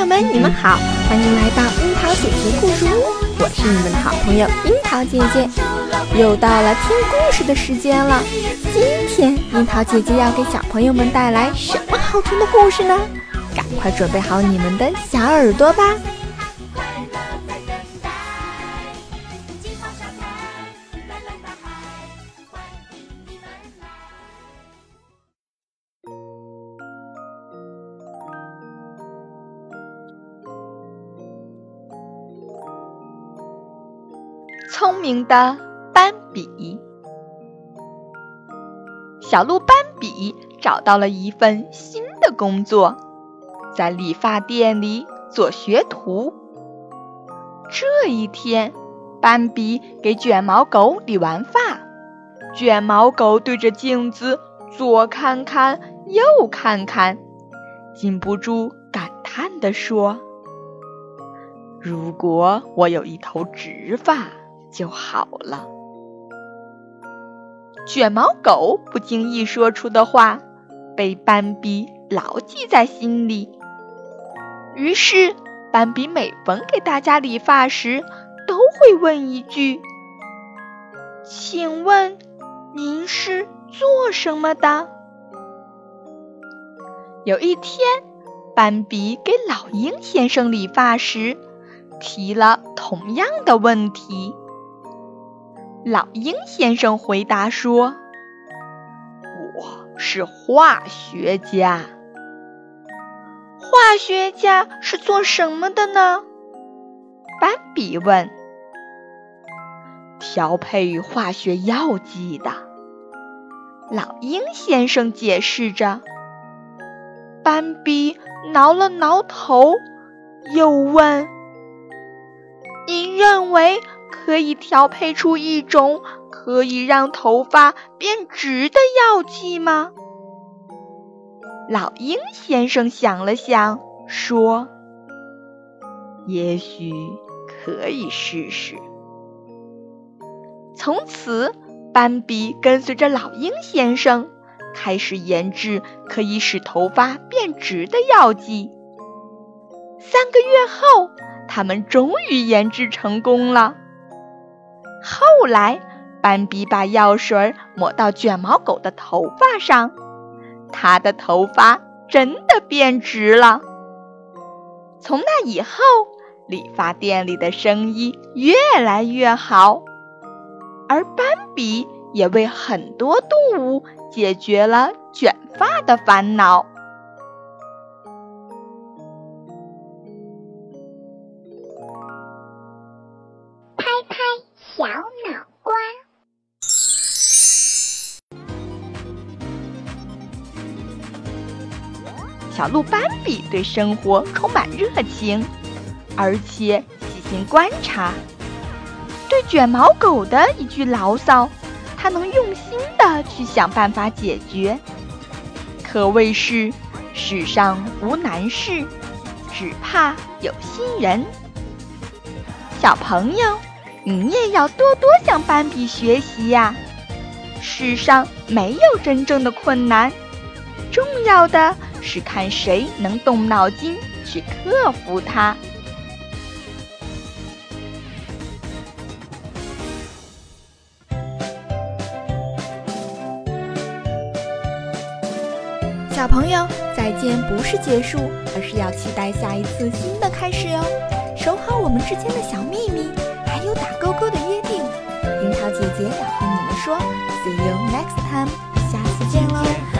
朋友们，你们好，欢迎来到樱桃主题故事屋，我是你们的好朋友樱桃姐姐。又到了听故事的时间了，今天樱桃姐姐要给小朋友们带来什么好听的故事呢？赶快准备好你们的小耳朵吧。聪明的斑比，小鹿斑比找到了一份新的工作，在理发店里做学徒。这一天，斑比给卷毛狗理完发，卷毛狗对着镜子左看看右看看，禁不住感叹地说：“如果我有一头直发。”就好了。卷毛狗不经意说出的话，被斑比牢记在心里。于是，斑比每逢给大家理发时，都会问一句：“请问您是做什么的？”有一天，斑比给老鹰先生理发时，提了同样的问题。老鹰先生回答说：“我是化学家。化学家是做什么的呢？”斑比问。“调配化学药剂的。”老鹰先生解释着。斑比挠了挠头，又问：“您认为？”可以调配出一种可以让头发变直的药剂吗？老鹰先生想了想，说：“也许可以试试。”从此，斑比跟随着老鹰先生，开始研制可以使头发变直的药剂。三个月后，他们终于研制成功了。后来，斑比把药水抹到卷毛狗的头发上，它的头发真的变直了。从那以后，理发店里的生意越来越好，而斑比也为很多动物解决了卷发的烦恼。小鹿斑比对生活充满热情，而且细心观察。对卷毛狗的一句牢骚，他能用心的去想办法解决，可谓是世上无难事，只怕有心人。小朋友。你也要多多向斑比学习呀！世上没有真正的困难，重要的是看谁能动脑筋去克服它。小朋友，再见不是结束，而是要期待下一次新的开始哟！守好我们之间的小秘密。还有打勾勾的约定，樱桃姐姐要和你们说，See you next time，下次见喽。